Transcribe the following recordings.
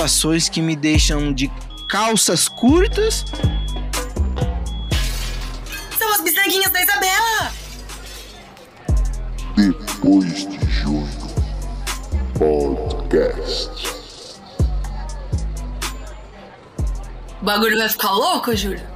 situações que me deixam de calças curtas. São as bisnaguinhas da Isabela! Depois de junho. Podcast. O bagulho vai ficar louco, Júlio?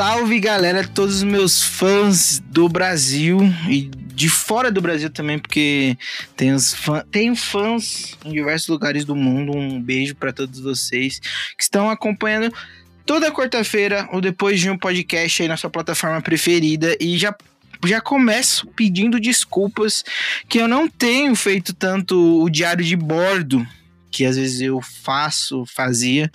Salve galera, todos os meus fãs do Brasil e de fora do Brasil também, porque tem os fã, tenho fãs em diversos lugares do mundo. Um beijo para todos vocês que estão acompanhando toda quarta-feira ou depois de um podcast aí na sua plataforma preferida e já já começo pedindo desculpas que eu não tenho feito tanto o diário de bordo que às vezes eu faço, fazia.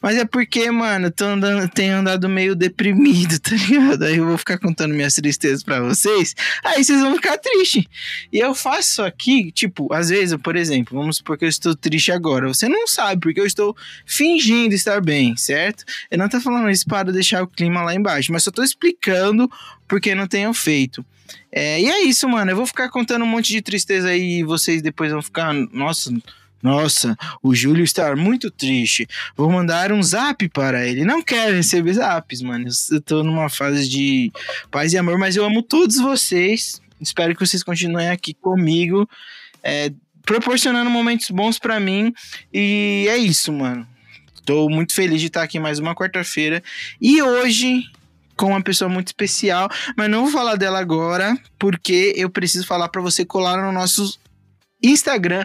Mas é porque, mano, tô andando, tenho andado meio deprimido, tá ligado? Aí eu vou ficar contando minhas tristezas para vocês, aí vocês vão ficar tristes. E eu faço aqui, tipo, às vezes, por exemplo, vamos supor que eu estou triste agora. Você não sabe, porque eu estou fingindo estar bem, certo? Eu não tô falando isso para deixar o clima lá embaixo, mas só tô explicando porque não tenho feito. É, e é isso, mano. Eu vou ficar contando um monte de tristeza aí e vocês depois vão ficar, nossa nossa, o Júlio está muito triste. Vou mandar um zap para ele. Não quero receber zaps, mano. Eu tô numa fase de paz e amor, mas eu amo todos vocês. Espero que vocês continuem aqui comigo, é, proporcionando momentos bons para mim. E é isso, mano. Tô muito feliz de estar aqui mais uma quarta-feira. E hoje com uma pessoa muito especial, mas não vou falar dela agora, porque eu preciso falar para você colar no nosso Instagram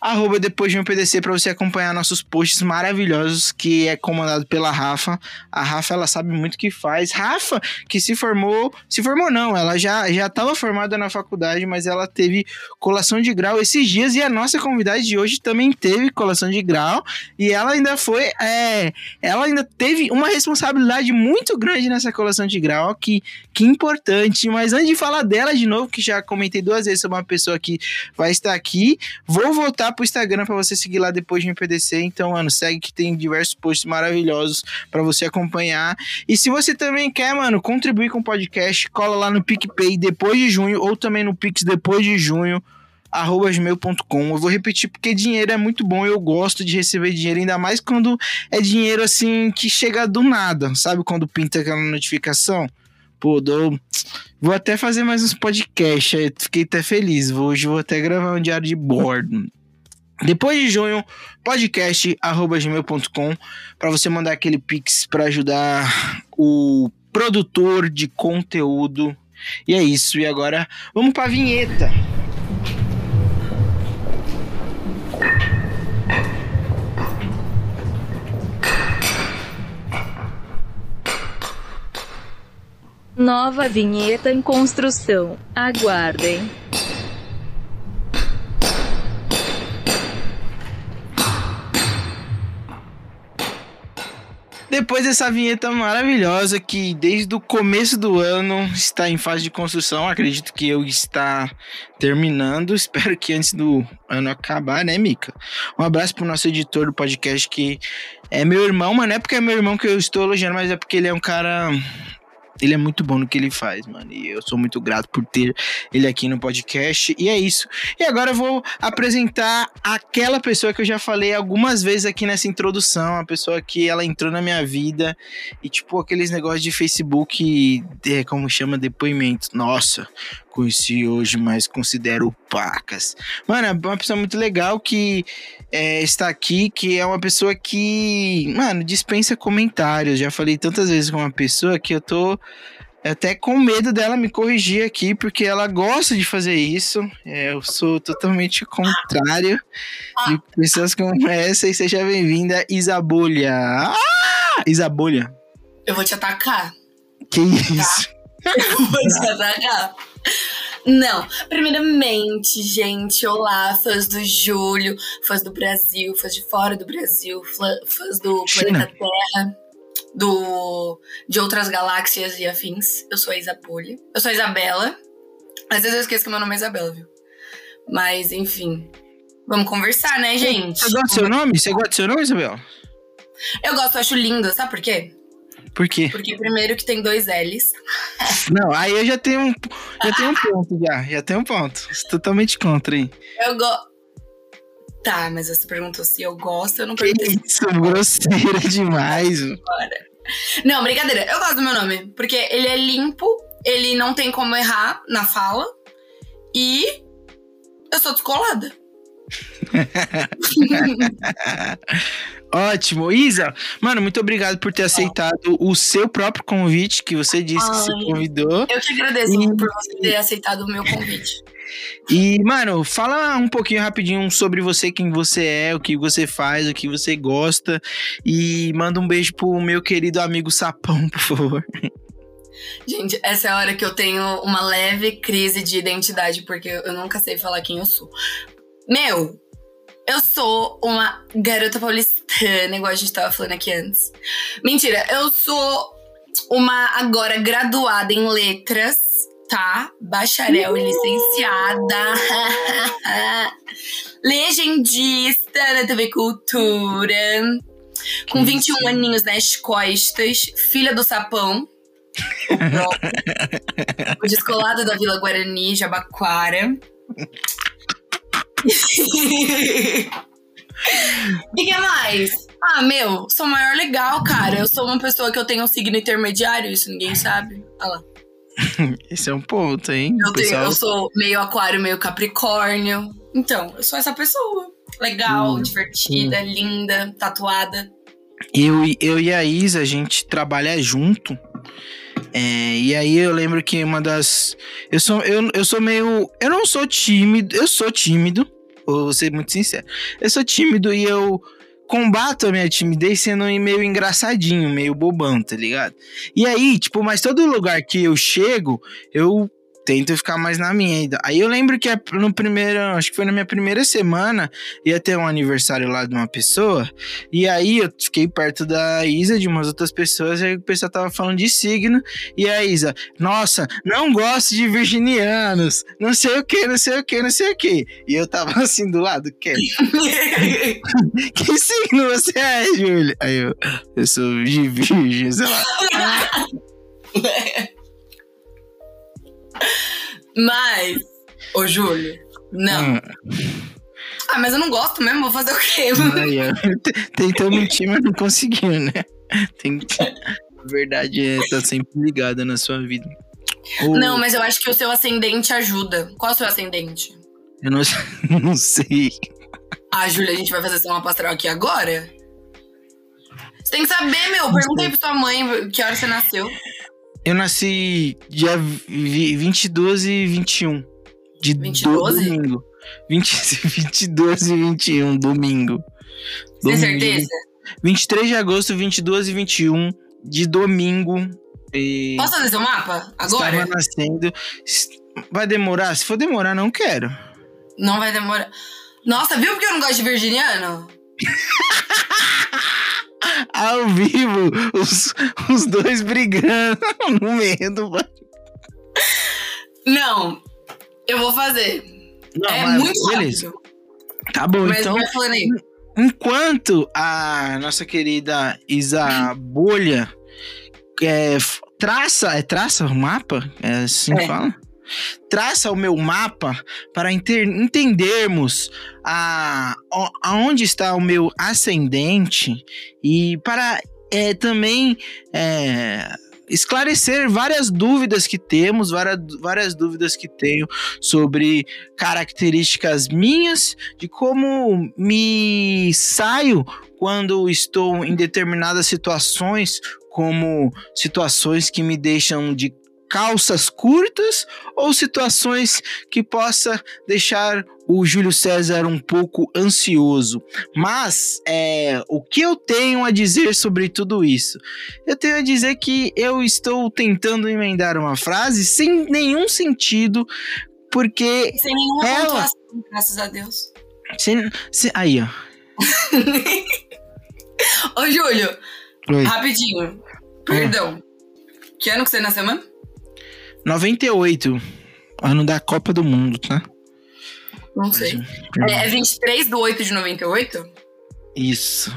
arroba depois de um PDC para você acompanhar nossos posts maravilhosos, que é comandado pela Rafa. A Rafa, ela sabe muito o que faz. Rafa, que se formou, se formou não, ela já já estava formada na faculdade, mas ela teve colação de grau esses dias e a nossa convidada de hoje também teve colação de grau e ela ainda foi, é, ela ainda teve uma responsabilidade muito grande nessa colação de grau, que que importante. Mas antes de falar dela de novo, que já comentei duas vezes sobre uma pessoa que vai estar aqui, vou voltar pro Instagram para você seguir lá depois de MPDC. Então, mano, segue que tem diversos posts maravilhosos para você acompanhar. E se você também quer, mano, contribuir com o podcast, cola lá no PicPay depois de junho ou também no Pix depois de junho arroba gmail.com. Eu vou repetir porque dinheiro é muito bom, eu gosto de receber dinheiro, ainda mais quando é dinheiro assim que chega do nada, sabe quando pinta aquela notificação? Pô, dou... vou até fazer mais uns podcasts, fiquei até feliz. Hoje vou até gravar um diário de bordo. Depois de junho, podcast@gmail.com para você mandar aquele pix para ajudar o produtor de conteúdo. E é isso. E agora vamos para vinheta. Nova vinheta em construção. Aguardem. Depois dessa vinheta maravilhosa que desde o começo do ano está em fase de construção, acredito que eu está terminando. Espero que antes do ano acabar, né, Mica? Um abraço pro nosso editor do podcast que é meu irmão, mas não é porque é meu irmão que eu estou elogiando, mas é porque ele é um cara ele é muito bom no que ele faz, mano. E eu sou muito grato por ter ele aqui no podcast. E é isso. E agora eu vou apresentar aquela pessoa que eu já falei algumas vezes aqui nessa introdução. A pessoa que ela entrou na minha vida. E, tipo, aqueles negócios de Facebook, de, como chama, depoimento. Nossa, conheci hoje, mas considero pacas. Mano, é uma pessoa muito legal que é, está aqui, que é uma pessoa que, mano, dispensa comentários. Já falei tantas vezes com uma pessoa que eu tô até com medo dela me corrigir aqui, porque ela gosta de fazer isso. É, eu sou totalmente contrário de pessoas como essa. E seja bem-vinda, Isabolha. Ah! Isabolha. Eu vou te atacar. Que isso? Tá? Eu vou te atacar. Não, primeiramente, gente, olá, fãs do Júlio, fãs do Brasil, fãs de fora do Brasil, fãs do China. planeta Terra, do, de outras galáxias e afins. Eu sou a. Eu sou a Isabela. Às vezes eu esqueço que meu nome é Isabela, viu? Mas, enfim. Vamos conversar, né, gente? Você gosta do seu nome? Você gosta do seu nome, Isabel? Eu gosto, eu acho lindo, sabe por quê? Por quê? Porque primeiro que tem dois L's. Não, aí eu já tenho um, já tenho um ponto, já. Já tenho um ponto. Totalmente contra, hein? Eu gosto. Tá, mas você perguntou se eu gosto, eu não Que perguntei isso, grosseira demais. Não, brincadeira. Eu gosto do meu nome. Porque ele é limpo, ele não tem como errar na fala. E eu sou descolada. Ótimo. Isa, mano, muito obrigado por ter aceitado o seu próprio convite, que você disse que se Ai. convidou. Eu que agradeço Hum. por você ter aceitado o meu convite. E, mano, fala um pouquinho rapidinho sobre você, quem você é, o que você faz, o que você gosta. E manda um beijo pro meu querido amigo Sapão, por favor. Gente, essa é a hora que eu tenho uma leve crise de identidade, porque eu nunca sei falar quem eu sou. Meu, eu sou uma garota paulistana, igual a gente tava falando aqui antes. Mentira, eu sou uma agora graduada em letras, tá? Bacharel e licenciada. Legendista da TV Cultura. Com Que 21 isso. aninhos nas costas, filha do sapão. O descolado da Vila Guarani, Jabaquara. E que mais? Ah, meu, sou o maior legal, cara. Eu sou uma pessoa que eu tenho um signo intermediário, isso ninguém sabe. Olha lá. Esse é um ponto, hein? Eu, O tenho- pessoal- eu sou meio aquário, meio capricórnio. Então, eu sou essa pessoa. Legal, Hum, divertida, linda, tatuada. Eu, e- eu e a Isa, a gente trabalha junto. É, e aí eu lembro que uma das. Eu sou, eu, eu sou meio. Eu não sou tímido. Eu sou tímido. Vou ser muito sincero. Eu sou tímido e eu combato a minha timidez sendo meio engraçadinho, meio bobão, tá ligado? E aí, tipo, mas todo lugar que eu chego, eu tento ficar mais na minha ainda. Aí eu lembro que a- no primeiro, acho que foi na minha primeira semana, ia ter um aniversário lá de uma pessoa. E aí eu fiquei perto da Isa, de umas outras pessoas, e aí o pessoal tava falando de signo. E a Isa, nossa, não gosto de virginianos, não sei o que, não sei o que, não sei o que. E eu tava assim do lado, que, que signo você é, Júlia? Aí eu, eu sou de virgem, sei lá. Mas, ô Júlio, não. Hum, Ah, mas eu não gosto mesmo, vou fazer o quê? Tentou mentir, mas não conseguiu, né? Tem que... A verdade é tá sempre ligada na sua vida. Não, mas eu acho que o seu ascendente ajuda. Qual é o seu ascendente? Eu não, não sei. Ah, Júlia, a gente vai fazer uma pastoral aqui agora? Você tem que saber, meu. Pergunta aí pra sua mãe que hora você nasceu. Eu nasci dia vi- 22 e 21. De 20 do- 12? domingo. 20, 22 e 21, domingo. Tem Domingo. certeza? 23 de agosto, 22 e 21, de domingo. E Posso fazer seu mapa? Agora? Estava nascendo. Vai demorar? Se for demorar, não quero. Não vai demorar. Nossa, viu porque eu não gosto de virginiano? Ao vivo, os, os dois brigando no meio do. Não, eu vou fazer. Não, é mas muito beleza. rápido. Tá bom, Mas então. Enquanto a nossa querida Isa Bolha é, traça, é traça o mapa? É assim que É. fala? Traça o meu mapa para entendermos a, aonde está o meu ascendente e para é, também é, esclarecer várias dúvidas que temos, várias, várias dúvidas que tenho sobre características minhas de como me saio quando estou em determinadas situações, como situações que me deixam de calças curtas ou situações que possa deixar o Júlio César um pouco ansioso. Mas é, o que eu tenho a dizer sobre tudo isso? Eu tenho a dizer que eu estou tentando emendar uma frase sem nenhum sentido, porque Sem nenhuma Ela- pontuação, graças a Deus. se- se- aí, ó. Ô, Júlio, Oi. rapidinho. Perdão. Que ano que você nasceu mesmo? 98, ano da Copa do Mundo, tá? Não sei. É, é 23 de 8 de 98? Isso.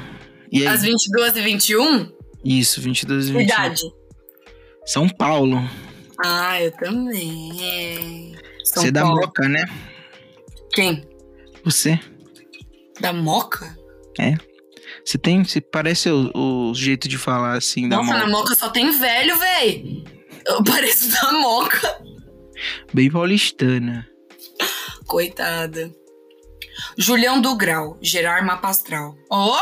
E aí? Às 22 e 21? Isso, 22 e 21. Idade. São Paulo. Ah, eu também. São Você é da Paulo. Moca, né? Quem? Você. Da Moca? Você tem. Você parece o, o jeito de falar assim da Nossa, Moca. na Moca só tem velho, véi. Eu pareço da Moca. Bem paulistana. Coitada. Julião do Grau, Gerar Mapa Astral. Ó!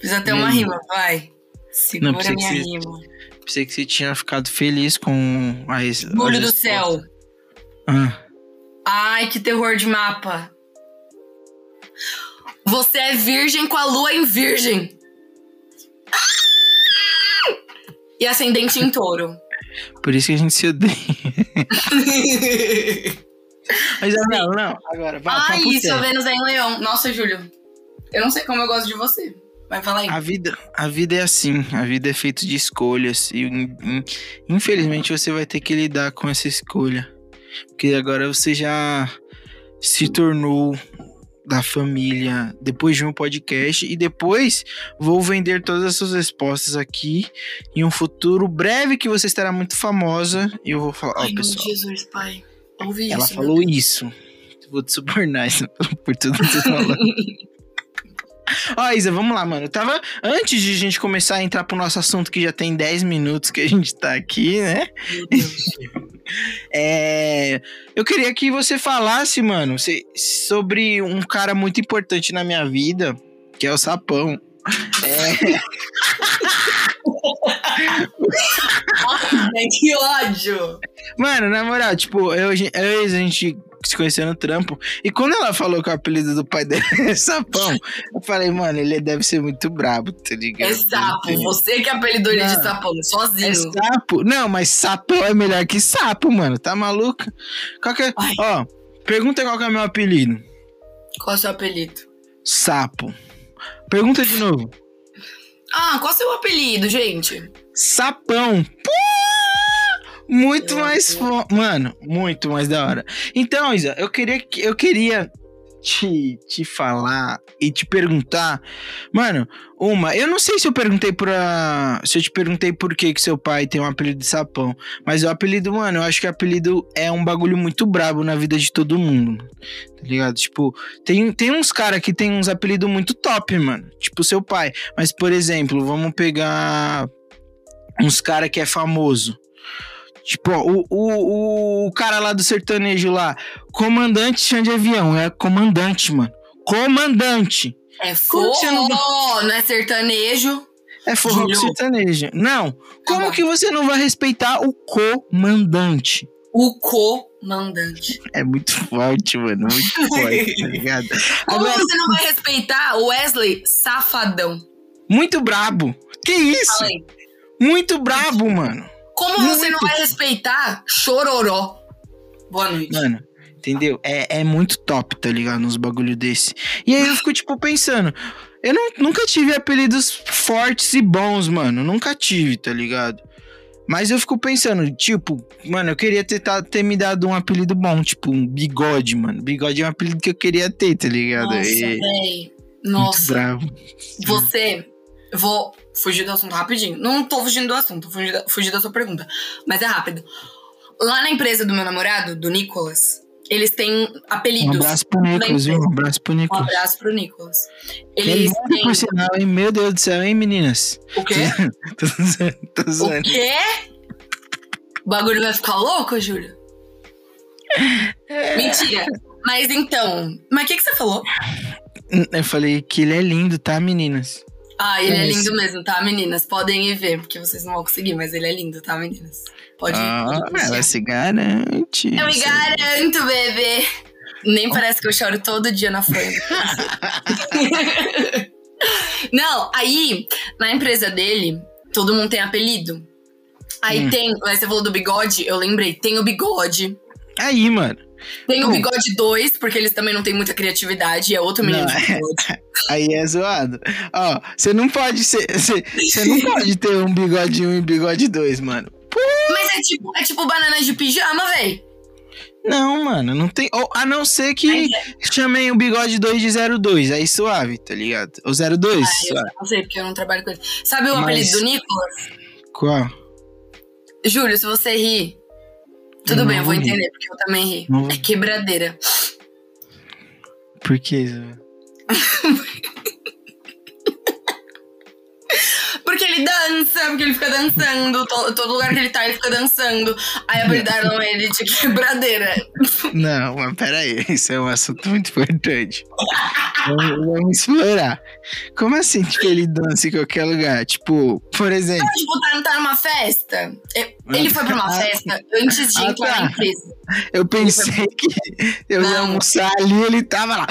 Fiz até uma rima, vai. Segura que minha você- rima. Pensei que você tinha ficado feliz com a Olho do céu. Ah, Ai, que terror de mapa. Você é virgem com a lua em virgem. E ascendente em touro. por isso que a gente se odeia. Mas não, não. Agora, vai. Ai, sério. Vênus é em leão. Nossa, Júlio. Eu não sei como eu gosto de você. Vai falar aí. A vida, a vida é assim, a vida é feita de escolhas e in- in- infelizmente você vai ter que lidar com essa escolha, porque agora você já se tornou da família depois de um podcast e depois vou vender todas as suas respostas aqui em um futuro breve que você estará muito famosa e eu vou falar, ó meu pessoal, Jesus, pai. Ouvi ela isso. falou isso. Vou te subornar isso por tudo que você falou. Ó, Isa, vamos lá, mano. Eu tava. Antes de a gente começar a entrar pro nosso assunto, que já tem 10 minutos que a gente tá aqui, né? Meu Deus. É, eu queria que você falasse, mano, sobre um cara muito importante na minha vida, que é o Sapão. É, Ai, que ódio. mano, na moral, tipo, eu, eu a gente se conheceu no trampo. E quando ela falou que o apelido do pai dela é Sapão, eu falei, mano, ele deve ser muito brabo, tá ligado? É sapo. Você que apelidou ele de sapão, É sozinho. sapo? Não, mas sapão é melhor que sapo, mano. Tá maluco? Qual que é... Ai. Ó, pergunta qual que é o meu apelido. Qual é o seu apelido? Sapo. Pergunta de novo. Ah, qual é o seu apelido, gente? Sapão. Pô! Muito mais fo... Mano, muito mais da hora. Então, Isa, eu queria que eu queria te, te falar e te perguntar. Mano, uma, eu não sei se eu perguntei pra. Se eu te perguntei por que, que seu pai tem um apelido de sapão. Mas o apelido, mano, eu acho que o apelido é um bagulho muito brabo na vida de todo mundo. Tá ligado? Tipo, tem, tem uns caras que tem uns apelidos muito top, mano. Tipo, seu pai. Mas, por exemplo, vamos pegar uns cara que é famoso. Tipo, ó, o, o, o cara lá do sertanejo lá, comandante chão de avião, é comandante, mano. Comandante. É forró, não não... é sertanejo. É forró com sertanejo. Não. Como bom. que você não vai respeitar o comandante? O comandante. É muito forte, mano. Muito forte, tá ligado? Como Agora, você não vai respeitar o Wesley Safadão? muito brabo. Que isso? Muito brabo, mano. Como você não Muito. vai respeitar Chororó? Boa noite. Mano, entendeu? É, é muito top, tá ligado? Nos bagulho desse. E aí eu fico, tipo, pensando. Eu não, nunca tive apelidos fortes e bons, mano. Nunca tive, tá ligado? Mas eu fico pensando, tipo, mano, eu queria ter, ter me dado um apelido bom, tipo, um bigode, mano. Bigode é um apelido que eu queria ter, tá ligado? Nossa, E- véi. muito Nossa, bravo. você. Eu Vou fugir do assunto rapidinho. Não tô fugindo do assunto, fugir da, fugir da sua pergunta. Mas é rápido. Lá na empresa do meu namorado, do Nicolas, eles têm Um apelidos. abraço pro Nicolas, viu? Um abraço pro Um Nicolas. abraço pro Nicolas. Ele Eles lindo, têm. por sinal, hein? Meu Deus do céu, hein, meninas? O quê? tô zoando, tô O zoando. quê? O bagulho vai ficar louco, Júlio? É. Mentira. Mas então. Mas o que, que você falou? Eu falei que ele é lindo, tá, meninas? Ah, ele é Isso. lindo mesmo, tá, meninas? Podem ir ver, porque vocês não vão conseguir, mas ele é lindo, tá, meninas? Pode ir. Ah, pode ir. ela se garante. Eu me garanto, bebê. Nem parece que eu choro todo dia na frente. Não, aí, na empresa dele, todo mundo tem apelido. Aí Hum. tem, você falou do bigode, eu lembrei, tem o bigode. Aí, mano. Tem o bigode 2, porque eles também não têm muita criatividade, é outro menino Não, de bigode. Aí é zoado. Ó, você não pode ser. Você não pode ter um bigode 1 e bigode 2, mano. Mas é tipo, é tipo banana de pijama, véi. Não, mano, não tem. ou, a não ser que é. chamem o bigode 2 de 02, aí suave, tá ligado? O 02, Ah, eu não sei, porque eu não trabalho com ele. Sabe o Mas- apelido do Nicolas? Qual? Júlio, se você rir, tudo Eu bem, eu vou rir. entender, porque eu também ri. Não É quebradeira. Por que isso? ele dança, porque ele fica dançando. to- Todo lugar que ele tá, ele fica dançando. Aí apelidaram ele de quebradeira. Não, mas peraí, isso é um assunto muito importante. vamos, vamos explorar. Como assim, tipo, ele dança em qualquer lugar? Tipo, por exemplo, Tipo, tá, tá numa festa. É, Ele foi pra uma Ah, festa antes de ah, entrar tá. na empresa. eu pensei que eu ia almoçar ali ele tava lá.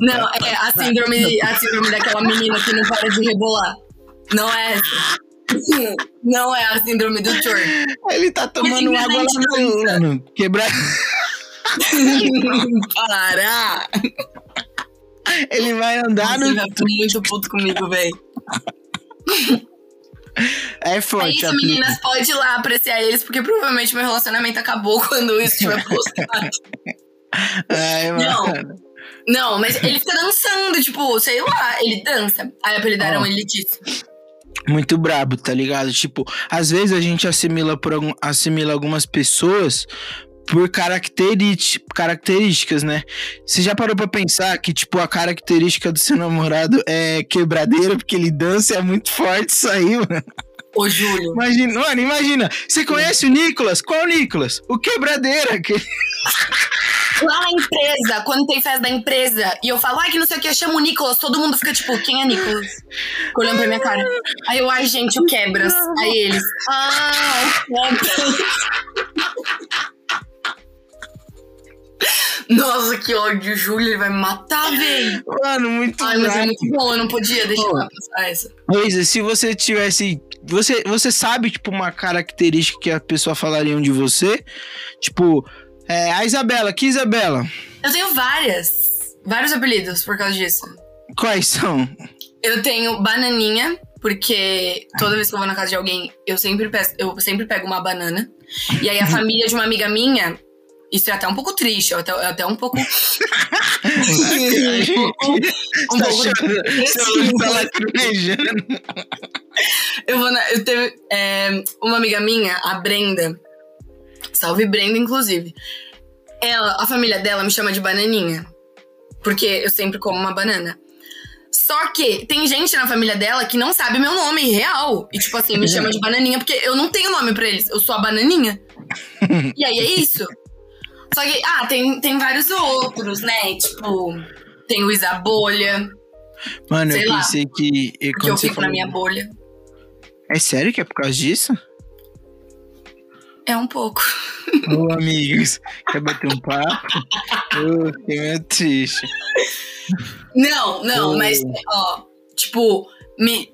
Não, é a síndrome, a síndrome daquela menina que não para de rebolar. Não é essa. Não é a síndrome do Chor. Ele tá tomando água lá no mano. Quebrar. Para! Ele vai andar no. ficar muito puto comigo, véi. É É forte, isso, a Plínio. meninas, pode ir lá apreciar eles, porque provavelmente meu relacionamento acabou quando isso estiver postado. Ai, Não. mano. Não, mas ele fica dançando, tipo, sei lá, ele dança. Aí apelidaram Ó. ele disso. Muito brabo, tá ligado? Tipo, às vezes a gente assimila, por assimila algumas pessoas por características, né? Você já parou pra pensar que, tipo, a característica do seu namorado é quebradeira, porque ele dança e é muito forte isso aí, mano. Ô, Júlio. Imagina, mano, imagina. Você conhece o Nicolas? Qual Nicolas? O quebradeira. Que... Lá na empresa, quando tem festa da empresa, e eu falo, ai, que não sei o que, eu chamo o Nicolas, todo mundo fica tipo, quem é Nicolas? Fica Olhando pra minha cara. Aí eu, ai, gente, o Quebras. Aí eles, ah, o Quebras. Nossa, que ódio, Júlio, ele vai me matar, velho. Mano, muito Ai, mas é muito bom, eu não podia deixar Pô. passar essa. Luísa, se você tivesse. Você, você sabe, tipo, uma característica que a pessoa falariam de você? Tipo, é, a Isabela, que Isabela? Eu tenho várias, vários apelidos por causa disso. Quais são? Eu tenho bananinha, porque toda vez que eu vou na casa de alguém, eu sempre, peço, eu sempre pego uma banana. E aí a família de uma amiga minha, isso é até um pouco triste, é até, é até um pouco. um pouco. Um Tá pouco olho tá lacrimejando. eu vou na, eu tenho é, uma amiga minha, a Brenda. Salve Brenda, inclusive. Ela, a família dela me chama de bananinha. Porque eu sempre como uma banana. Só que tem gente na família dela que não sabe meu nome real. E, tipo assim, me chama de bananinha porque eu não tenho nome pra eles. Eu sou a bananinha. e aí é isso. Só que, ah, tem, tem vários outros, né? Tipo, tem o Isabolha, Mano, eu lá. pensei que. e porque quando eu você fico na falou- minha bolha. É sério que é por causa disso? É um pouco. Ô, amigos, quer bater um papo? Ô, fiquei meio triste. Não, não, mas, ó, tipo, me,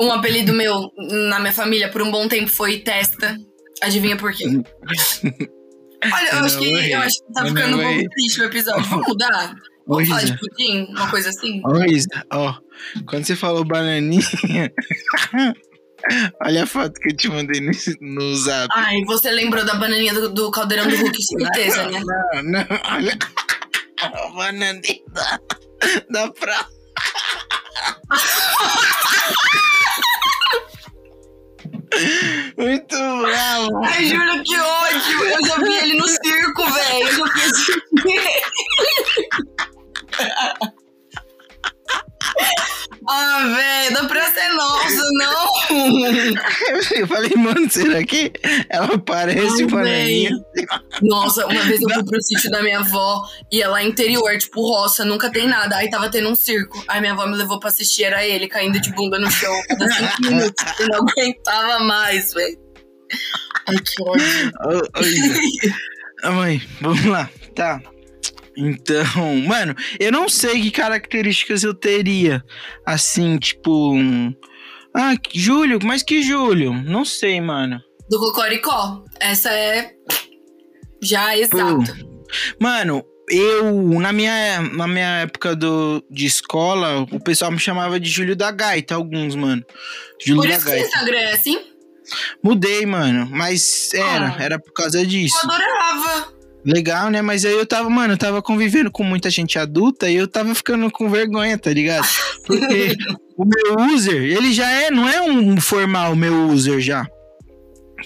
um apelido meu na minha família por um bom tempo foi Testa. Adivinha por quê? Olha, eu Eu acho não que, eu acho que tá ficando não um pouco triste o episódio. Vamos mudar? Vamos falar de pudim? Uma coisa assim? Ô, Isa, ó, quando você falou bananinha. Olha a foto que eu te mandei no, no zap. Ai, você lembrou da bananinha do, do caldeirão do Hulk, certeza, né? Não, não, olha. A bananinha da, da praia. Muito bravo. Ai, juro que ódio! Eu já vi ele no circo, velho. Eu já vi esse Ah, velho, da Praça é Nossa, não! Eu falei, mano, será que ela parece Ai, bananinha? Nossa, uma vez eu fui pro sítio da minha avó e é lá interior, tipo roça, nunca tem nada. Aí tava tendo um circo. Aí minha avó me levou pra assistir, era ele caindo de bunda no chão cada cinco minutos. Eu não aguentava mais, velho. Ai, que ódio. Ô, ô, Isa. Mãe, vamos lá. Tá. Então, mano, eu não sei que características eu teria. Assim, tipo. um- Ah, Júlio, mas que Júlio? Não sei, mano. Do Cocoricó. Essa é já exata. Mano, eu, na minha, na minha época do, de escola, o pessoal me chamava de Júlio da Gaita, alguns, mano. Júlio Por da isso que o Gaita. Instagram é assim? Mudei, mano, mas era, Ah. era por causa disso. Eu adorava. Legal, né? Mas aí eu tava, mano, eu tava convivendo com muita gente adulta e eu tava ficando com vergonha, tá ligado? Porque o meu user, ele já é, não é um formal meu user já.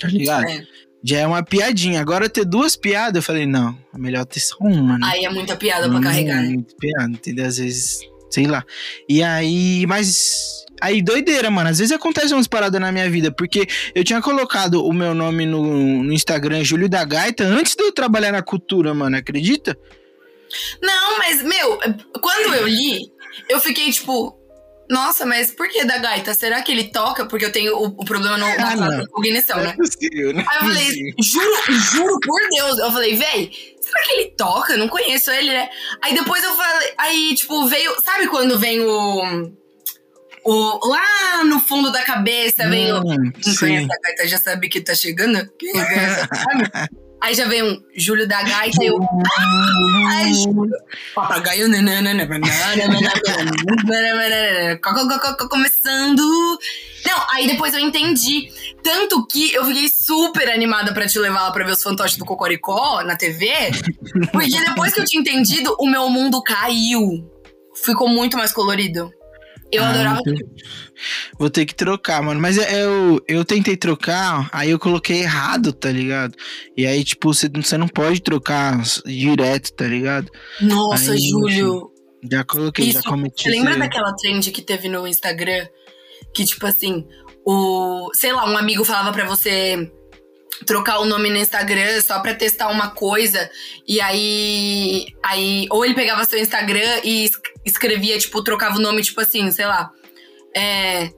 Tá ligado? É. Já é uma piadinha. Agora ter duas piadas, eu falei, não, é melhor ter só uma, né? Aí é muita piada pra carregar, né? Muito piada, entendeu? Às vezes, sei lá. E aí, mas. Aí, doideira, mano. Às vezes acontecem umas paradas na minha vida, porque eu tinha colocado o meu nome no, no Instagram, Júlio da Gaita, antes de eu trabalhar na cultura, mano. Acredita? Não, mas, meu, quando eu li, eu fiquei tipo. Nossa, mas por que da gaita? Será que ele toca? Porque eu tenho o, o problema no, Ah, na não. cognição, Não né? é possível, né? Aí eu falei, juro, juro por Deus. Eu falei, véi, será que ele toca? Eu não conheço ele, né? Aí depois eu falei, aí, tipo, veio. Sabe quando vem o. O, lá no fundo da cabeça vem o. Hum, Não sim. conhece a gaita, já sabe que tá chegando? Quem conhece, sabe? Aí já vem um Júlio da Gaita e eu. Ai, papagaio. Começando. Não, aí depois eu entendi. Tanto que eu fiquei super animada pra te levar lá pra ver os fantoches do Cocoricó na TV. Porque depois que eu tinha entendido, o meu mundo caiu. Ficou muito mais colorido. Eu Ah, adorava. entendi. Vou ter que trocar, mano. Mas é- eu, eu tentei trocar, aí eu coloquei errado, tá ligado? E aí, tipo, você, você não pode trocar direto, tá ligado? Nossa, Aí, Júlio. Já coloquei, já Isso, cometi. Você lembra erro. daquela trend que teve no Instagram? Que, tipo assim, o. Sei lá, um amigo falava pra você trocar o nome no Instagram só pra testar uma coisa. E aí. aí ou ele pegava seu Instagram e es- escrevia, tipo, trocava o nome, tipo assim, sei lá. É.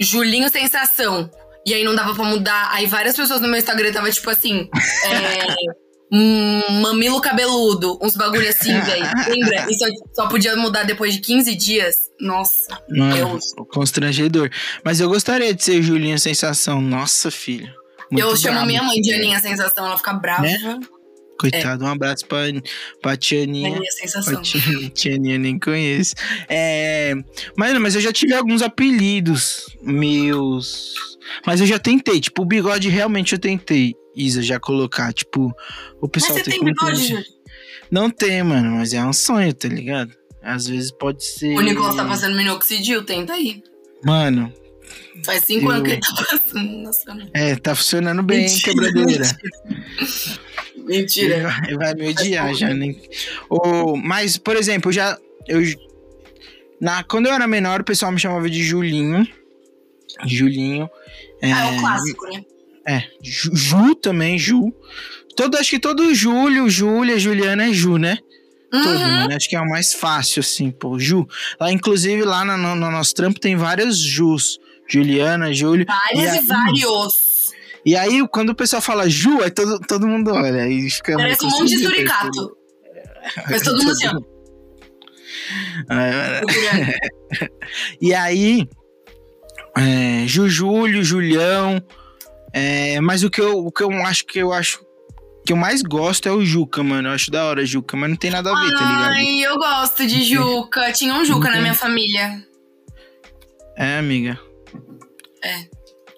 Julinho Sensação. E aí não dava pra mudar. Aí várias pessoas no meu Instagram tava tipo assim. É. mamilo cabeludo, uns bagulho assim, velho. Lembra? Só, só podia mudar depois de 15 dias. Nossa. Mano, Deus. constrangedor. Mas eu gostaria de ser Julinho Sensação. Nossa, filho. Muito eu chamo minha mãe de Aninha Sensação, ela fica brava. Né? Coitado, um abraço pra, pra Tianinha. Aninha Sensação. Tianinha nem conheço. É, mas, mas eu já tive alguns apelidos meus. Mas eu já tentei. Tipo, o bigode realmente eu tentei, Isa, já colocar. Tipo, o Mas pessoal você tem muito- bigode? Não tem, mano, mas é um sonho, tá ligado? Às vezes pode ser. O Nicolas tá passando minoxidil, tenta aí. Mano, Faz cinco Eu- anos que ele tá passando. É, tá funcionando bem, Mentira, quebradeira. Ele Mentira. vai, ele vai me odiar já. Ô, mas, por exemplo, já. Eu, na, quando eu era menor, o pessoal me chamava de Julinho. Julinho. É, Ah, é o clássico, né? é, Ju, Ju também, Ju. Todo, acho que todo Júlio, Júlia, Juliana é Ju, né? Todo, Uhum. mano. Acho que é o mais fácil, assim, pô. Ju. Lá, inclusive, lá no, no- no nosso trampo tem várias Jus. Juliana, Júlio. Várias E e, vários. E aí, quando o pessoal fala Ju, aí todo, todo mundo olha. Aí fica Parece um monte de suricato. Mas todo mundo assim, ó. É. E aí, é, Jujúlio, Julião. é, mas o que, eu, o que eu acho que eu acho que eu mais gosto é o Juca, mano. Eu acho da hora Juca, mas não tem nada a ver, tá ligado? Ai, eu gosto de Juca. Tinha um Juca na minha família. É, amiga.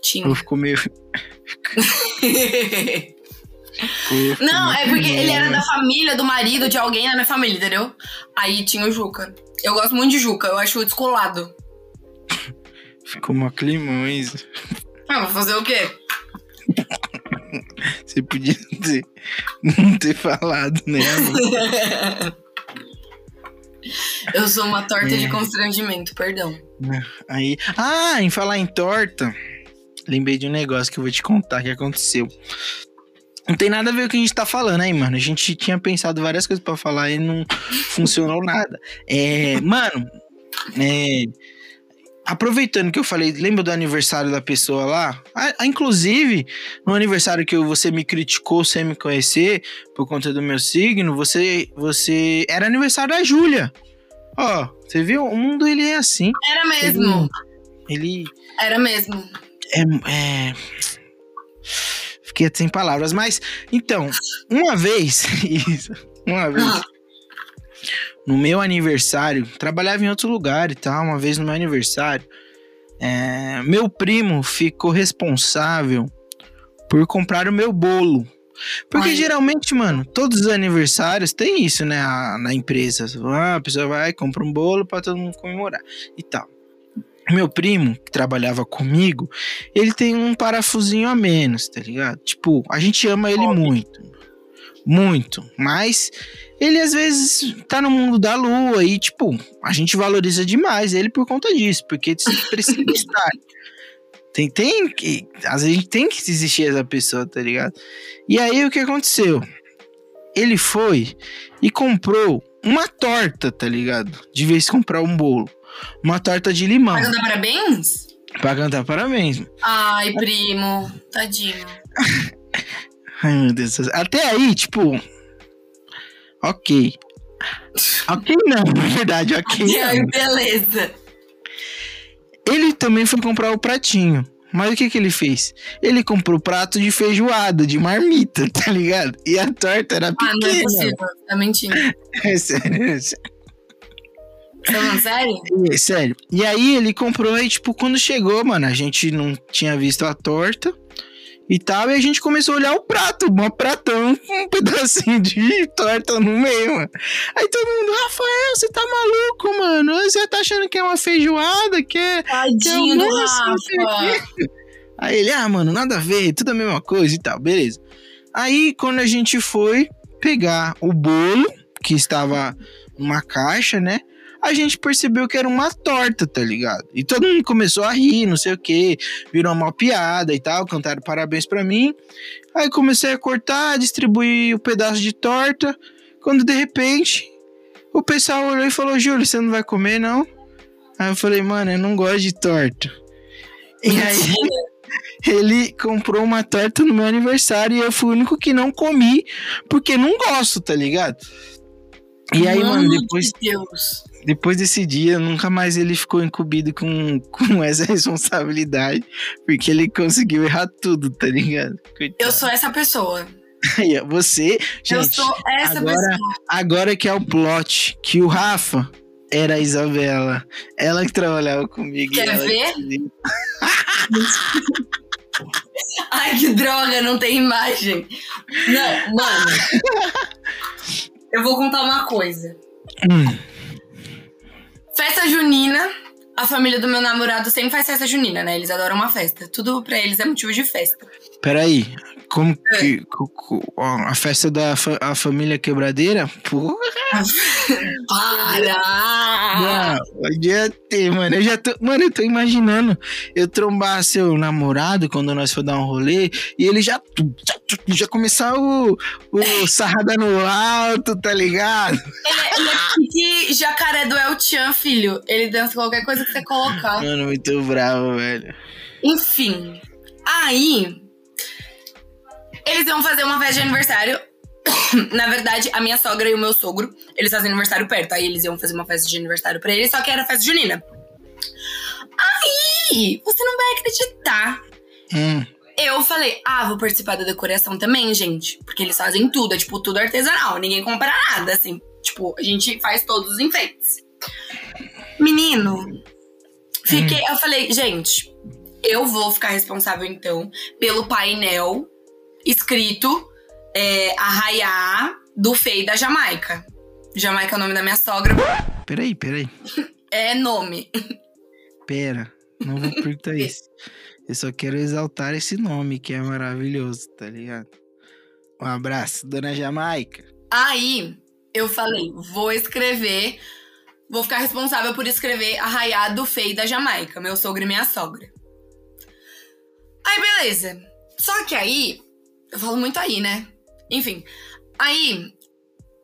Tinha. Eu fico meio. Não, é porque ele era da família, do marido de alguém na minha família, entendeu? Aí tinha o Juca. Eu gosto muito de Juca, eu acho descolado. Ficou uma climões. Ah, vou fazer o quê? Você podia ter, não ter falado, né? Eu sou uma torta É. de constrangimento, perdão. Aí. Ah, em falar em torta, lembrei de um negócio que eu vou te contar que aconteceu. Não tem nada a ver com o que a gente tá falando aí, mano. A gente tinha pensado várias coisas pra falar e não funcionou nada. É, mano, é, aproveitando que eu falei, lembra do aniversário da pessoa lá? Ah, inclusive, no aniversário que você me criticou sem me conhecer por conta do meu signo, você, você era aniversário da Júlia. Ó, você viu? O mundo ele é assim. Era mesmo. Ele Era mesmo. é, é... Fiquei sem palavras, mas então, uma vez, isso, uma vez, Ah, no meu aniversário, trabalhava em outro lugar e tal, uma vez no meu aniversário, é, meu primo ficou responsável por comprar o meu bolo. Porque Ai. geralmente, mano, todos os aniversários tem isso, né? a- Na empresa. Ah, a pessoa vai, compra um bolo pra todo mundo comemorar e tal. Meu primo, que trabalhava comigo, ele tem um parafusinho a menos, tá ligado? Tipo, a gente ama ele muito. Muito. Mas ele às vezes tá no mundo da lua e, tipo, a gente valoriza demais ele por conta disso, porque precisa estar. Tem, tem que. Às vezes a gente tem que existir essa pessoa, tá ligado? E aí o que aconteceu? Ele foi e comprou uma torta, tá ligado? De vez comprar um bolo. Uma torta de limão. Vai cantar parabéns? Pra cantar parabéns. Ai, primo. Tadinho. Ai, meu Deus. Até aí, tipo. Ok. Ok, não, na verdade, ok. E Não. beleza. Ele também foi comprar o pratinho. Mas o que que ele fez? Ele comprou prato de feijoada, de marmita, tá ligado? E a torta era Ah, não é pequena. possível. Tá mentindo. É sério, é sério. Falando sério? É, sério. E aí ele comprou aí, tipo, quando chegou, mano, a gente não tinha visto a torta e tal, e a gente começou a olhar o prato, um pratão um pedacinho de torta no meio, mano. Aí todo mundo, Rafael, você tá maluco, mano? Você tá achando que é uma feijoada, que é... Tadinho não sei o Rafa. Aí ele, ah, mano, nada a ver, tudo a mesma coisa e tal, beleza. Aí quando a gente foi pegar o bolo, que estava numa caixa, né? A gente percebeu que era uma torta, tá ligado? E todo mundo começou a rir, não sei o que, virou uma piada e tal, cantaram parabéns pra mim. Aí comecei a cortar, distribuir o pedaço de torta, quando de repente o pessoal olhou e falou: Júlio, você não vai comer, não? Aí eu falei, mano, eu não gosto de torta. E aí ele comprou uma torta no meu aniversário e eu fui o único que não comi, porque não gosto, tá ligado? E aí, mano, depois, de Deus. Depois desse dia, nunca mais ele ficou incumbido com, com essa responsabilidade, porque ele conseguiu errar tudo, tá ligado? Coitado. Eu sou essa pessoa. Você, eu gente, sou essa agora- pessoa. agora que é o plot, que o Rafa era a Isabela, ela que trabalhava comigo. Quer ver? que- Ai, que droga, não tem imagem. Não, mano. Eu vou contar uma coisa. Hum. Festa junina. A família do meu namorado sempre faz festa junina, né? Eles adoram uma festa. Tudo pra eles é motivo de festa. Peraí, como que. a festa da fa- a família quebradeira? Porra, Para! não, podia ter, mano. Eu já tô. Mano, eu tô imaginando eu trombar seu namorado quando nós for dar um rolê e ele já. Já, começar o, o sarrada no alto, tá ligado? Ele é, ele é jacaré do El Chan, filho. Ele dança qualquer coisa que você colocar. Mano, muito bravo, velho. Enfim. Aí. Eles iam fazer uma festa de aniversário. Na verdade, a minha sogra e o meu sogro, eles fazem aniversário perto. Aí eles iam fazer uma festa de aniversário pra eles, só que era festa junina. Aí, você não vai acreditar. Hum, Eu falei, ah, vou participar da decoração também, gente. Porque eles fazem tudo, é tipo tudo artesanal. Ninguém compra nada, assim. Tipo, a gente faz todos os enfeites. Menino, fiquei. Eu falei, gente, eu vou ficar responsável então pelo painel escrito é, Arraiá do Fei da Jamaica. Jamaica é o nome da minha sogra. peraí, peraí. É nome. Pera, não vou perguntar isso. Eu só quero exaltar esse nome que é maravilhoso, tá ligado? Um abraço, dona Jamaica. Aí eu falei, vou escrever, vou ficar responsável por escrever Arraiá do Fei da Jamaica, meu sogro e minha sogra. Aí beleza. Só que aí, eu falo muito aí, né? Enfim, aí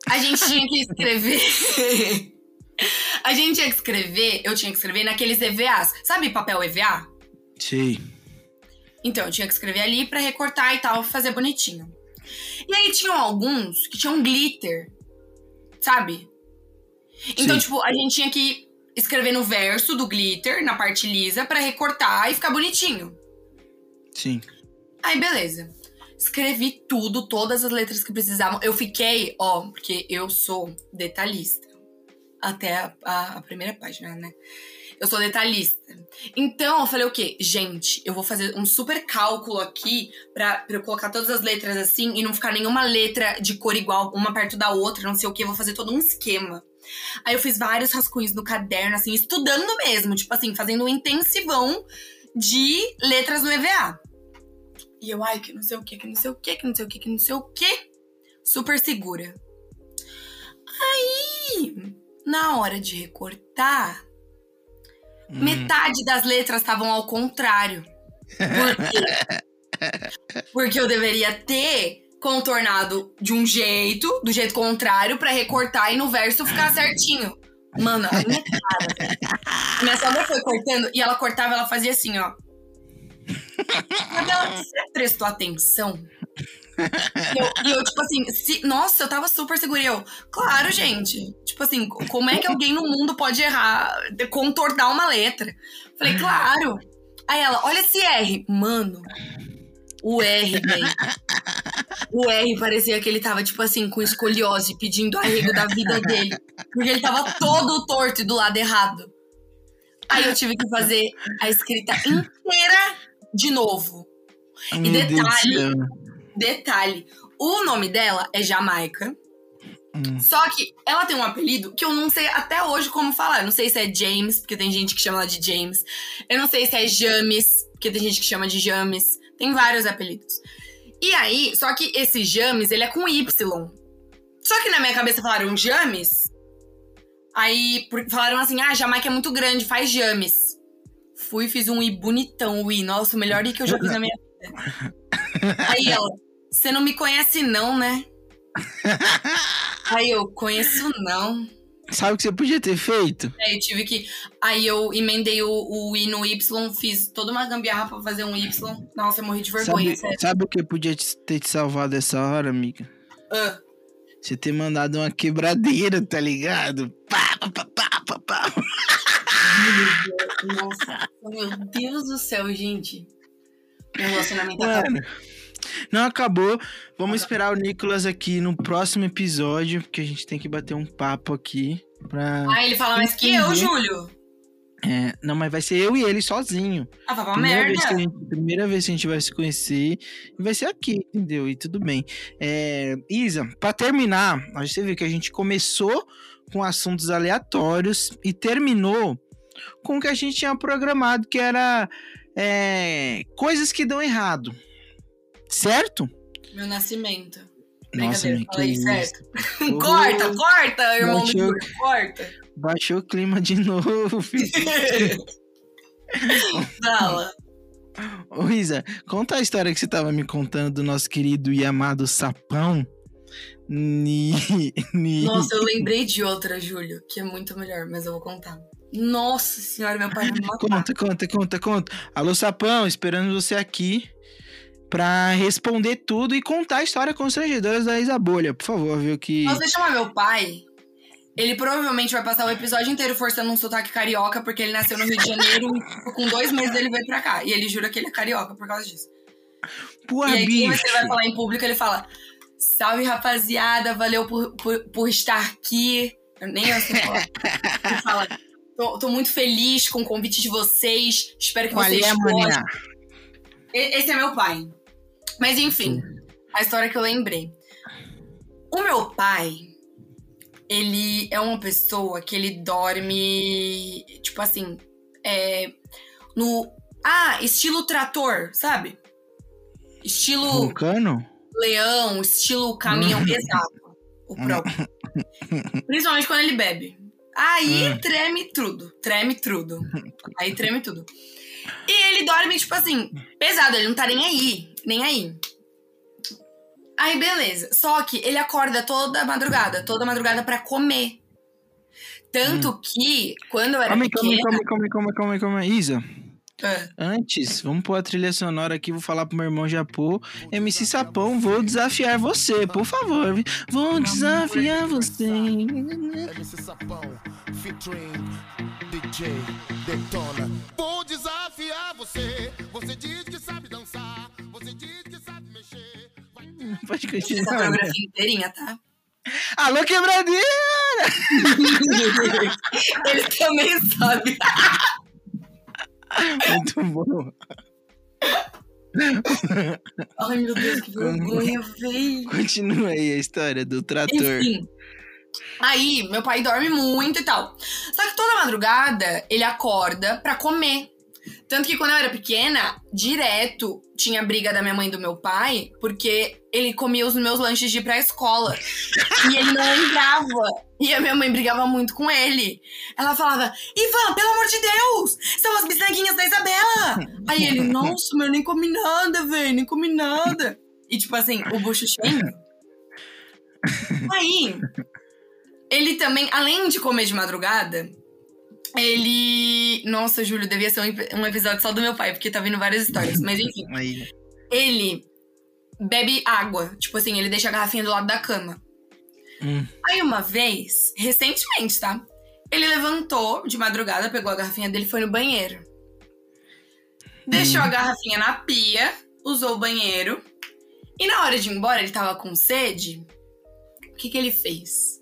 a gente tinha que escrever. a gente tinha que escrever, eu tinha que escrever naqueles EVAs. Sabe papel EVA? Sei. Então, eu tinha que escrever ali pra recortar e tal, fazer bonitinho. E aí tinham alguns que tinham glitter, sabe? Então, Sim. tipo, a gente tinha que escrever no verso do glitter, na parte lisa, pra recortar e ficar bonitinho. Sim. Aí, beleza. Escrevi tudo, todas as letras que precisavam. Eu fiquei, ó, porque eu sou detalhista. Até a, a- a primeira página, né? Eu sou detalhista. Então, eu falei o quê? Gente, eu vou fazer um super cálculo aqui pra, pra eu colocar todas as letras assim e não ficar nenhuma letra de cor igual, uma perto da outra, não sei o quê. Eu vou fazer todo um esquema. Aí eu fiz vários rascunhos no caderno, assim, estudando mesmo, tipo assim, fazendo um intensivão de letras no EVA. E eu, ai, que não sei o que, que não sei o que, que não sei o que, que não sei o que. Super segura. Aí, na hora de recortar, Hum. metade das letras estavam ao contrário. Por quê? Porque eu deveria ter contornado de um jeito, do jeito contrário, pra recortar e no verso ficar certinho. Mano, a minha cara. minha sogra foi cortando e ela cortava, ela fazia assim, ó. Ela, prestou atenção? E eu, eu, tipo assim, se- nossa, eu tava super segura. E eu, claro, gente. Tipo assim, co- como é que alguém no mundo pode errar, contornar uma letra? Falei, claro. Aí ela, olha esse R. Mano, o R, velho. O R parecia que ele tava, tipo assim, com escoliose, pedindo arrego da vida dele. Porque ele tava todo torto e do lado errado. Aí eu tive que fazer a escrita inteira de novo. Meu do detalhe, céu. Detalhe, o nome dela é Jamaica. Hum. Só que ela tem um apelido que eu não sei até hoje como falar. Eu não sei se é James, porque tem gente que chama ela de James. Eu não sei se é James, porque tem gente que chama de James. Tem vários apelidos. E aí, só que esse James, ele é com Y. Só que na minha cabeça falaram James. Aí falaram assim: ah, Jamaica é muito grande, faz James. Fui, fiz um I bonitão, o I. Nossa, o melhor I que eu já fiz na minha vida. Aí ela, você não me conhece não, né? Aí eu, conheço não. Sabe o que você podia ter feito? Aí eu tive que. Aí eu emendei o, o I no Y, fiz toda uma gambiarra pra fazer um Y. Nossa, eu morri de vergonha, Sabe, sabe o que podia te- ter te salvado essa hora, amiga? Ah, Você ter mandado uma quebradeira, tá ligado? Pá, pá, pá, pá, pá. Nossa, meu Deus do céu, gente. Meu relacionamento acabou. Não acabou. Vamos esperar o Nicolas aqui no próximo episódio, porque a gente tem que bater um papo aqui pra. Aí ele fala mais que eu. Júlio. É, não, mas vai ser eu e ele sozinho. Ah, vai pra primeira, vez que a merda. gente, primeira vez que a gente vai se conhecer e vai ser aqui, entendeu? E tudo bem. É, Isa, pra terminar, gente viu que a gente começou com assuntos aleatórios e terminou com o que a gente tinha programado, que era é, coisas que dão errado. Certo? Meu nascimento. Nossa, meu, que certo. isso. corta, corta, irmão do Baixou. Júlio, corta. Baixou o clima de novo. filho. Fala. Ô, Isa, conta a história que você tava me contando do nosso querido e amado sapão. Ni, ni... Nossa, eu lembrei de outra, Júlio, que é muito melhor, mas eu vou contar. Nossa senhora, meu pai me. Conta, conta, conta, conta. Alô, Sapão, esperando você aqui pra responder tudo e contar a história constrangedora da Isa Bolha, por favor, viu? Que. Deixa eu chamar meu pai. Ele provavelmente vai passar o episódio inteiro forçando um sotaque carioca, porque ele nasceu no Rio de Janeiro e com dois meses ele veio pra cá. E ele jura que ele é carioca por causa disso. Porra, e aí, bicho. que ele vai falar em público, ele fala: Salve rapaziada, valeu por, por, por estar aqui. Eu nem eu sei falar. Ele fala: tô, tô muito feliz com o convite de vocês. Espero que Qual vocês é, gostem. Esse é meu pai. Mas enfim, a história que eu lembrei. O meu pai, ele é uma pessoa que ele dorme, tipo assim, é, no. Ah, estilo trator, sabe? Estilo Vulcano? leão, estilo caminhão, exato. O próprio. Principalmente quando ele bebe. Aí Hum. treme tudo. Treme tudo. Aí treme tudo. E ele dorme, tipo assim, pesado, ele não tá nem aí. Nem aí. Aí, beleza. Só que ele acorda toda madrugada, toda madrugada pra comer. Tanto que, quando eu era Calma aí, pequena... calma aí, calma aí, calma aí, calma aí, calma aí. Isa, Ah, antes, vamos pôr a trilha sonora aqui, vou falar pro meu irmão Japô. MC Sapão, vou desafiar você, por favor. Vou desafiar você. MC Sapão, featuring DJ Detona. Vou desafiar você. Você diz que sabe dançar. Você diz que sabe mexer. Vai Pode essa continuar. coreografia inteirinha, tá? Alô, quebradinha! Ele também sabe. Muito bom. Ai, meu Deus, que vergonha, véi. Continua aí a história do trator. Enfim. Aí, meu pai dorme muito e tal. Só que toda madrugada ele acorda pra comer. Tanto que quando eu era pequena, direto tinha briga da minha mãe e do meu pai, porque ele comia os meus lanches de ir pra escola. e ele não lembrava. E a minha mãe brigava muito com ele. Ela falava: Ivan, pelo amor de Deus! São as bisnaguinhas da Isabela! Aí ele, nossa, mas eu nem comi nada, velho, nem comi nada. E tipo assim, o bucho cheio. Aí, ele também, além de comer de madrugada, ele. Nossa, Júlio, devia ser um, ep- episódio só do meu pai, porque tá vindo várias histórias. Mas enfim, Aí. ele bebe água. Tipo assim, ele deixa a garrafinha do lado da cama. Hum. Aí uma vez, recentemente, tá? Ele levantou de madrugada, pegou a garrafinha dele e foi no banheiro. Deixou a garrafinha na pia, usou o banheiro. E na hora de ir embora, ele tava com sede. O que, que ele fez?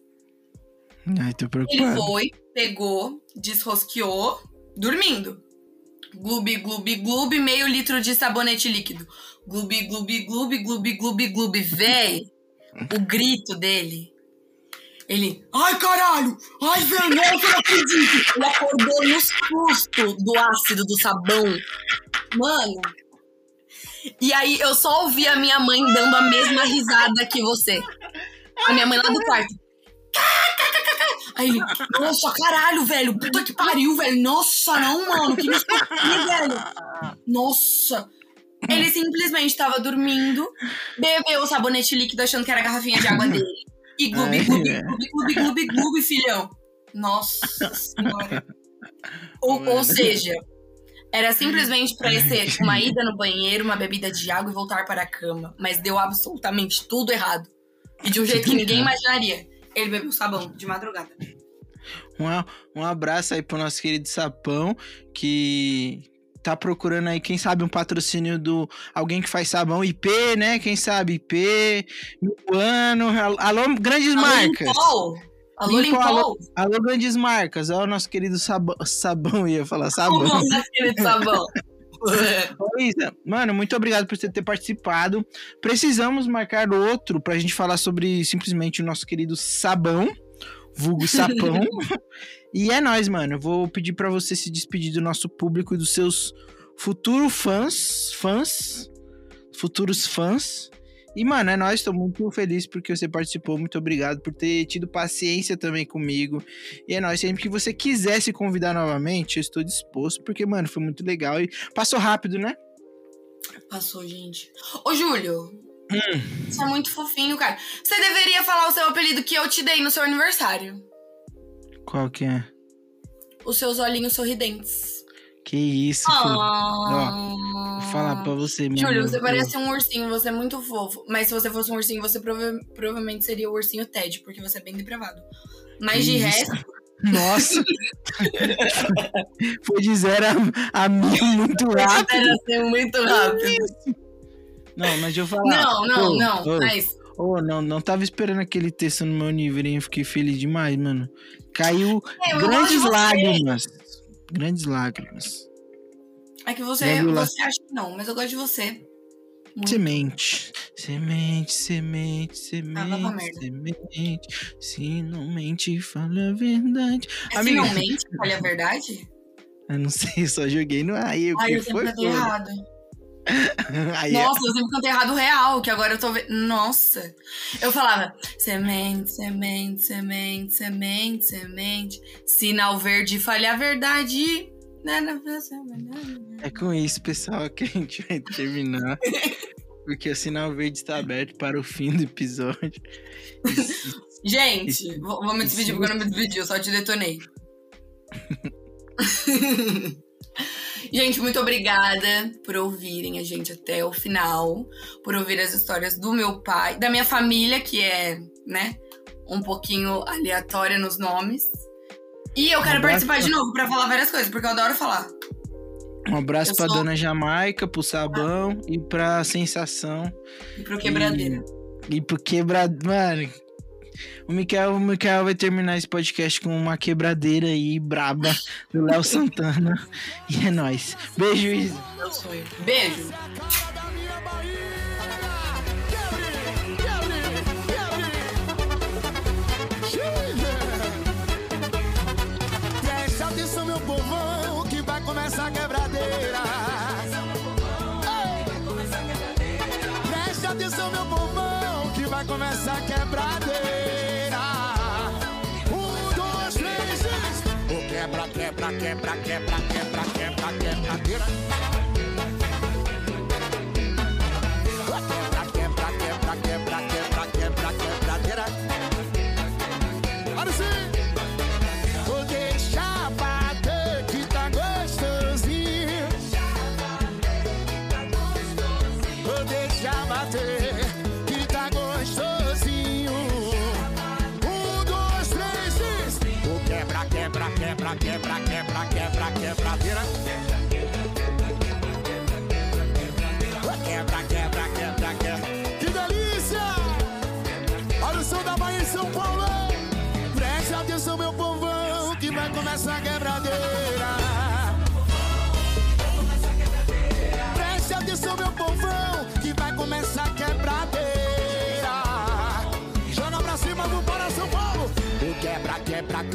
Ai, tô Ele preocupado. foi, pegou, desrosqueou, dormindo. Gloob, gloob, gloob, meio litro de sabonete líquido. Gloob, gloob, gloob, gloob, gloob, gloob. Véi, o grito dele. Ele, ai caralho, ai velho, eu não acredito. Ele acordou no susto do ácido do sabão. Mano. E aí eu só ouvi a minha mãe dando a mesma risada que você. A minha mãe lá do quarto. Aí ele, nossa, caralho, velho, puta que pariu, velho. Nossa, não, mano, que aqui, velho. Nossa. Ele simplesmente tava dormindo, bebeu o sabonete líquido achando que era a garrafinha de água dele. E gloob, velho. gloob, gloob, gloob, gloob, filhão. Nossa senhora. Ou, ou seja, era simplesmente pra ser uma ida no banheiro, uma bebida de água e voltar para a cama. Mas deu absolutamente tudo errado. E de um jeito que ninguém imaginaria. Ele bebeu sabão de madrugada. Um, um abraço aí pro nosso querido Sapão, que tá procurando aí, quem sabe, um patrocínio do alguém que faz sabão IP, né? Quem sabe IP, Mipuano, alô, alô, grandes marcas. Alô, Limpol. Alô, Limpol, alô. Alô, grandes marcas. Ó, o nosso querido sabão, sabão ia falar sabão. nosso querido sabão. Isa, mano, muito obrigado por você ter participado. Precisamos marcar outro pra gente falar sobre simplesmente o nosso querido sabão, vulgo sapão. e é nóis, mano. Eu vou pedir pra você se despedir do nosso público e dos seus futuros fãs, fãs, futuros fãs. E, mano, é nóis, tô muito feliz porque você participou. Muito obrigado por ter tido paciência também comigo. E é nóis, sempre que você quiser se convidar novamente, eu estou disposto, porque, mano, foi muito legal e passou rápido, né? Passou, gente. Ô, Júlio. Hum. Você é muito fofinho, cara. Você deveria falar o seu apelido que eu te dei no seu aniversário. Qual que é? Os seus olhinhos sorridentes. Que isso, filho. Ah. Vou falar pra você, meu Júlio, você parece um ursinho, você é muito fofo. Mas se você fosse um ursinho, você prova- provavelmente seria o ursinho Ted, porque você é bem depravado. Mas de Isso. resto, Nossa! Foi de zero a, a mil muito rápido. era ser muito rápido. Não, mas deixa eu falar. Não, não, Ô, não. ô, Mas ô, não, não tava esperando aquele texto no meu nível, hein? Fiquei feliz demais, mano. Caiu É, grandes lágrimas. Grandes lágrimas. é que você, você acha que não, mas eu gosto de você. Muito. Semente, semente, semente, Ah, semente, merda. semente. Se não mente, fala a verdade. É Amiga. finalmente, olha a verdade? Eu não sei, só joguei no aí. O Ai, que foi. errado. Aí, é- Nossa, eu sempre cantei errado real, que agora eu tô vendo. Nossa. Eu falava semente, semente, semente, semente, semente. Sinal verde, falha a verdade. É com isso, pessoal, que a gente vai terminar. Porque o sinal verde está aberto para o fim do episódio. Gente, vou, vou me despedir porque eu não me despedi, eu só te detonei. gente, muito obrigada por ouvirem a gente até o final, por ouvir as histórias do meu pai, da minha família, que é, né, um pouquinho aleatória nos nomes. E eu quero abraço participar de novo pra falar várias coisas, porque eu adoro falar. Um abraço Eu pra sou- Dona Jamaica, pro Sabão e pra Sensação. E pro quebradeira. E pro Quebrado. Mano, o Mikael, o Mikael vai terminar esse podcast com uma quebradeira aí braba do Léo Santana. E é nóis. Beijo, Isa. É Beijo. quebra, quebra, quebra, quebra, quebra, quebra.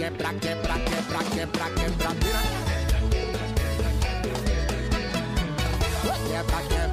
quebra, quebra, quebra, quebra, quebra Quebra, quebra.